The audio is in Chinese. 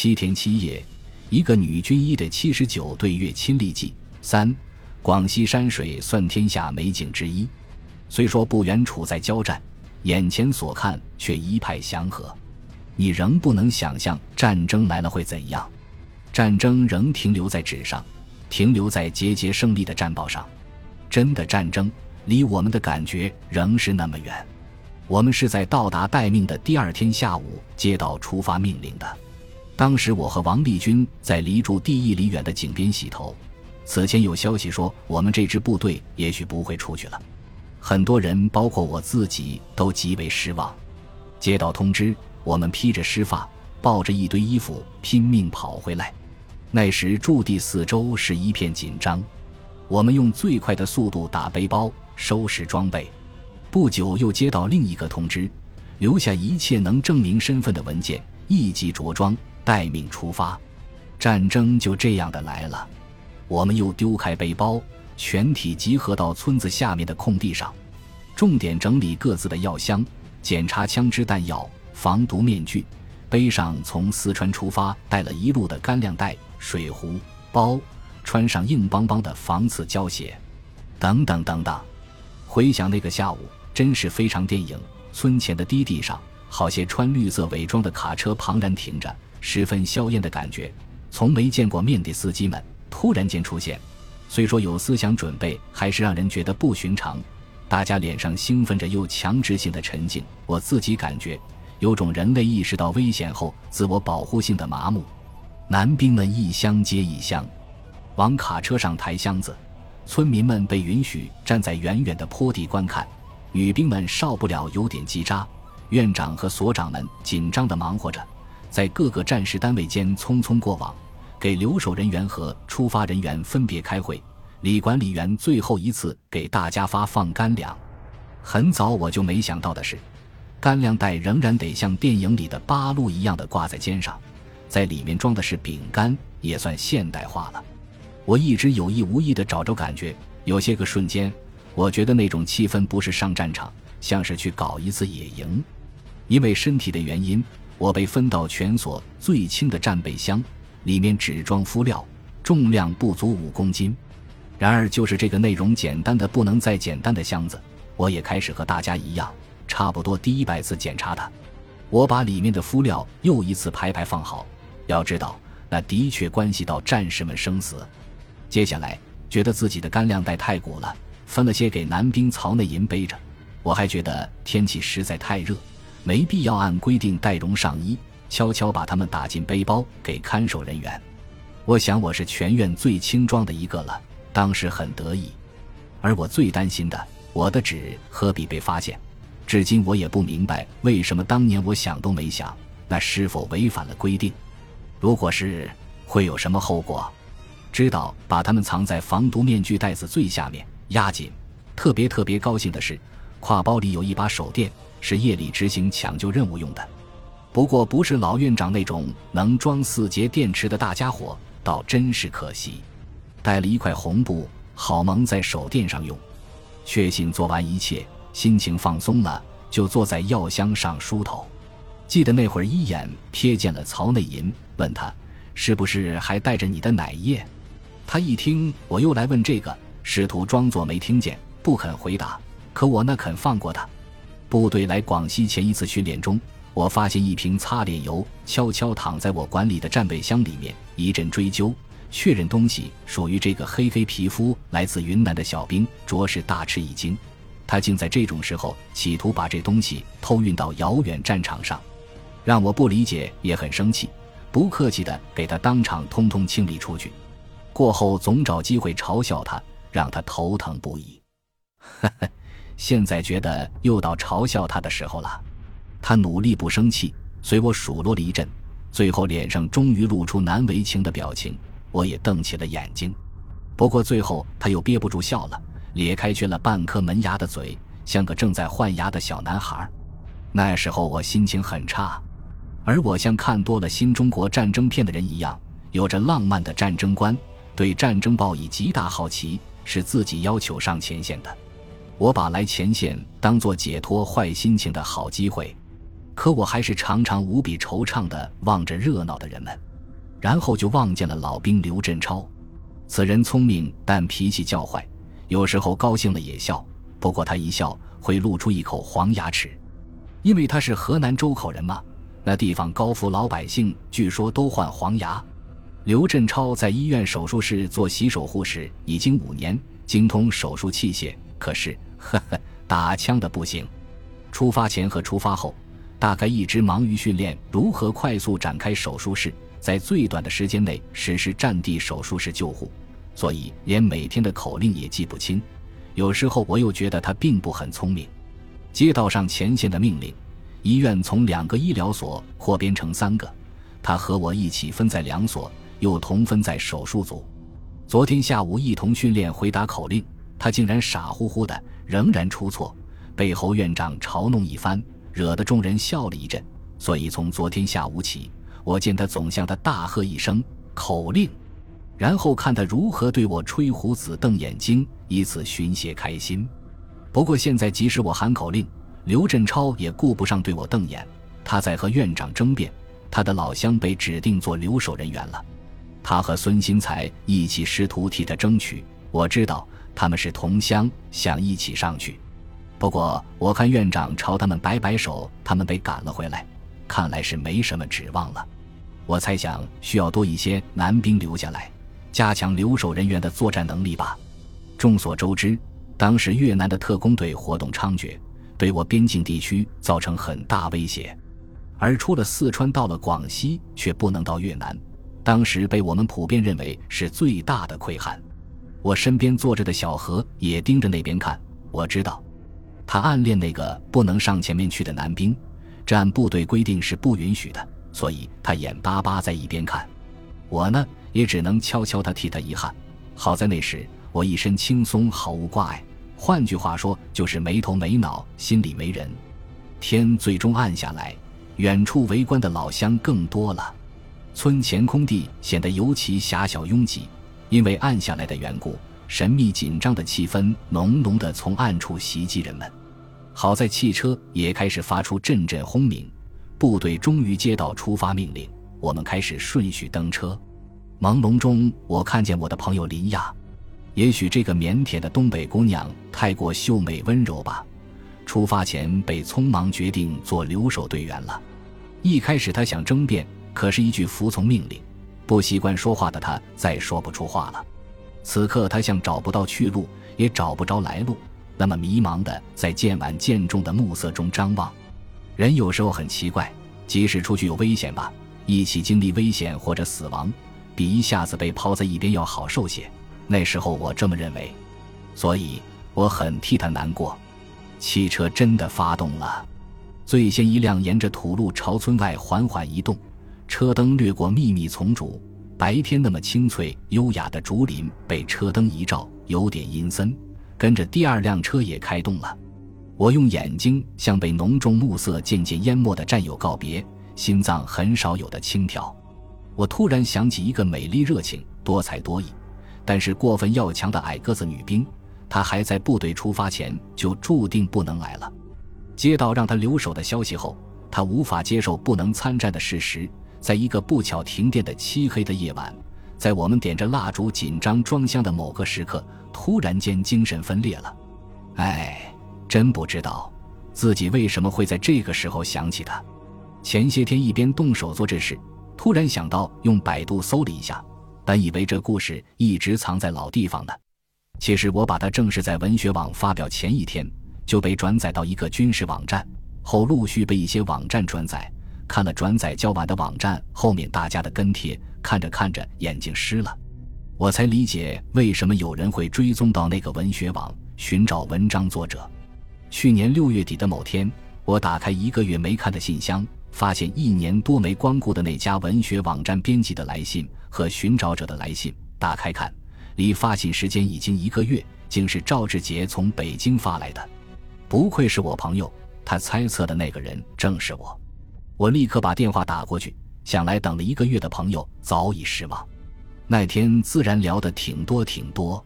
七天七夜，一个女军医的七十九对月亲历记。三，广西山水算天下美景之一。虽说不远处在交战，眼前所看却一派祥和。你仍不能想象战争来了会怎样。战争仍停留在纸上，停留在节节胜利的战报上。真的战争离我们的感觉仍是那么远。我们是在到达待命的第二天下午接到出发命令的。当时我和王立军在离驻地一里远的井边洗头。此前有消息说我们这支部队也许不会出去了，很多人包括我自己都极为失望。接到通知，我们披着湿发，抱着一堆衣服拼命跑回来。那时驻地四周是一片紧张，我们用最快的速度打背包、收拾装备。不久又接到另一个通知，留下一切能证明身份的文件，立即着装。待命出发，战争就这样的来了。我们又丢开背包，全体集合到村子下面的空地上，重点整理各自的药箱，检查枪支弹药、防毒面具，背上从四川出发带了一路的干粮袋、水壶、包，穿上硬邦邦的防刺胶鞋，等等等等。回想那个下午，真是非常电影。村前的低地上，好些穿绿色伪装的卡车庞然停着。十分硝烟的感觉，从没见过面的司机们突然间出现，虽说有思想准备，还是让人觉得不寻常。大家脸上兴奋着又强制性的沉静，我自己感觉有种人类意识到危险后自我保护性的麻木。男兵们一箱接一箱往卡车上抬箱子，村民们被允许站在远远的坡地观看。女兵们少不了有点叽喳，院长和所长们紧张地忙活着。在各个战时单位间匆匆过往，给留守人员和出发人员分别开会。李管理员最后一次给大家发放干粮。很早我就没想到的是，干粮袋仍然得像电影里的八路一样的挂在肩上，在里面装的是饼干，也算现代化了。我一直有意无意地找着感觉，有些个瞬间，我觉得那种气氛不是上战场，像是去搞一次野营。因为身体的原因。我被分到全所最轻的战备箱，里面只装敷料，重量不足五公斤。然而，就是这个内容简单的不能再简单的箱子，我也开始和大家一样，差不多第一百次检查它。我把里面的敷料又一次排排放好，要知道，那的确关系到战士们生死。接下来，觉得自己的干粮袋太鼓了，分了些给男兵曹内银背着。我还觉得天气实在太热。没必要按规定带绒上衣，悄悄把它们打进背包给看守人员。我想我是全院最轻装的一个了，当时很得意。而我最担心的，我的纸何必被发现，至今我也不明白为什么当年我想都没想，那是否违反了规定？如果是，会有什么后果？知道把它们藏在防毒面具袋子最下面，压紧。特别特别高兴的是，挎包里有一把手电。是夜里执行抢救任务用的，不过不是老院长那种能装四节电池的大家伙，倒真是可惜。带了一块红布，好蒙在手电上用。确信做完一切，心情放松了，就坐在药箱上梳头。记得那会儿一眼瞥见了曹内银，问他是不是还带着你的奶液。他一听我又来问这个，试图装作没听见，不肯回答。可我那肯放过他。部队来广西前一次训练中，我发现一瓶擦脸油悄悄躺在我管理的战备箱里面。一阵追究，确认东西属于这个黑黑皮肤、来自云南的小兵，着实大吃一惊。他竟在这种时候企图把这东西偷运到遥远战场上，让我不理解也很生气，不客气的给他当场通通清理出去。过后总找机会嘲笑他，让他头疼不已。呵呵。现在觉得又到嘲笑他的时候了，他努力不生气，随我数落了一阵，最后脸上终于露出难为情的表情，我也瞪起了眼睛。不过最后他又憋不住笑了，咧开缺了半颗门牙的嘴，像个正在换牙的小男孩。那时候我心情很差，而我像看多了新中国战争片的人一样，有着浪漫的战争观，对战争抱以极大好奇，是自己要求上前线的。我把来前线当做解脱坏心情的好机会，可我还是常常无比惆怅地望着热闹的人们。然后就望见了老兵刘振超。此人聪明，但脾气较坏，有时候高兴了也笑。不过他一笑会露出一口黄牙齿，因为他是河南周口人嘛。那地方高富老百姓据说都患黄牙。刘振超在医院手术室做洗手护士已经五年，精通手术器械。可是，呵呵，打枪的不行。出发前和出发后，大概一直忙于训练如何快速展开手术室，在最短的时间内实施战地手术室救护，所以连每天的口令也记不清。有时候我又觉得他并不很聪明。街道上前线的命令，医院从两个医疗所扩编成三个，他和我一起分在两所。又同分在手术组，昨天下午一同训练回答口令，他竟然傻乎乎的，仍然出错，被侯院长嘲弄一番，惹得众人笑了一阵。所以从昨天下午起，我见他总向他大喝一声口令，然后看他如何对我吹胡子瞪眼睛，以此寻些开心。不过现在即使我喊口令，刘振超也顾不上对我瞪眼，他在和院长争辩，他的老乡被指定做留守人员了。他和孙新才一起试图替他争取，我知道他们是同乡，想一起上去。不过我看院长朝他们摆摆手，他们被赶了回来，看来是没什么指望了。我猜想需要多一些男兵留下来，加强留守人员的作战能力吧。众所周知，当时越南的特工队活动猖獗，对我边境地区造成很大威胁，而出了四川到了广西，却不能到越南。当时被我们普遍认为是最大的溃憾。我身边坐着的小何也盯着那边看。我知道，他暗恋那个不能上前面去的男兵，这按部队规定是不允许的，所以他眼巴巴在一边看。我呢，也只能悄悄地替他遗憾。好在那时我一身轻松，毫无挂碍。换句话说，就是没头没脑，心里没人。天最终暗下来，远处围观的老乡更多了。村前空地显得尤其狭小拥挤，因为暗下来的缘故，神秘紧张的气氛浓浓的从暗处袭击人们。好在汽车也开始发出阵阵轰鸣，部队终于接到出发命令，我们开始顺序登车。朦胧中，我看见我的朋友林亚，也许这个腼腆的东北姑娘太过秀美温柔吧，出发前被匆忙决定做留守队员了。一开始她想争辩。可是，一句服从命令，不习惯说话的他再说不出话了。此刻，他像找不到去路，也找不着来路，那么迷茫的在渐晚渐重的暮色中张望。人有时候很奇怪，即使出去有危险吧，一起经历危险或者死亡，比一下子被抛在一边要好受些。那时候我这么认为，所以我很替他难过。汽车真的发动了，最先一辆沿着土路朝村外缓缓移动。车灯掠过密密丛竹，白天那么清脆优雅的竹林被车灯一照，有点阴森。跟着第二辆车也开动了，我用眼睛向被浓重暮色渐渐淹没的战友告别，心脏很少有的轻跳。我突然想起一个美丽、热情、多才多艺，但是过分要强的矮个子女兵，她还在部队出发前就注定不能来了。接到让她留守的消息后，她无法接受不能参战的事实。在一个不巧停电的漆黑的夜晚，在我们点着蜡烛紧张装箱的某个时刻，突然间精神分裂了。哎，真不知道自己为什么会在这个时候想起他。前些天一边动手做这事，突然想到用百度搜了一下，本以为这故事一直藏在老地方呢。其实我把它正是在文学网发表前一天就被转载到一个军事网站，后陆续被一些网站转载。看了转载较晚的网站后面大家的跟帖，看着看着眼睛湿了，我才理解为什么有人会追踪到那个文学网寻找文章作者。去年六月底的某天，我打开一个月没看的信箱，发现一年多没光顾的那家文学网站编辑的来信和寻找者的来信。打开看，离发信时间已经一个月，竟是赵志杰从北京发来的。不愧是我朋友，他猜测的那个人正是我。我立刻把电话打过去，想来等了一个月的朋友早已失望。那天自然聊得挺多挺多，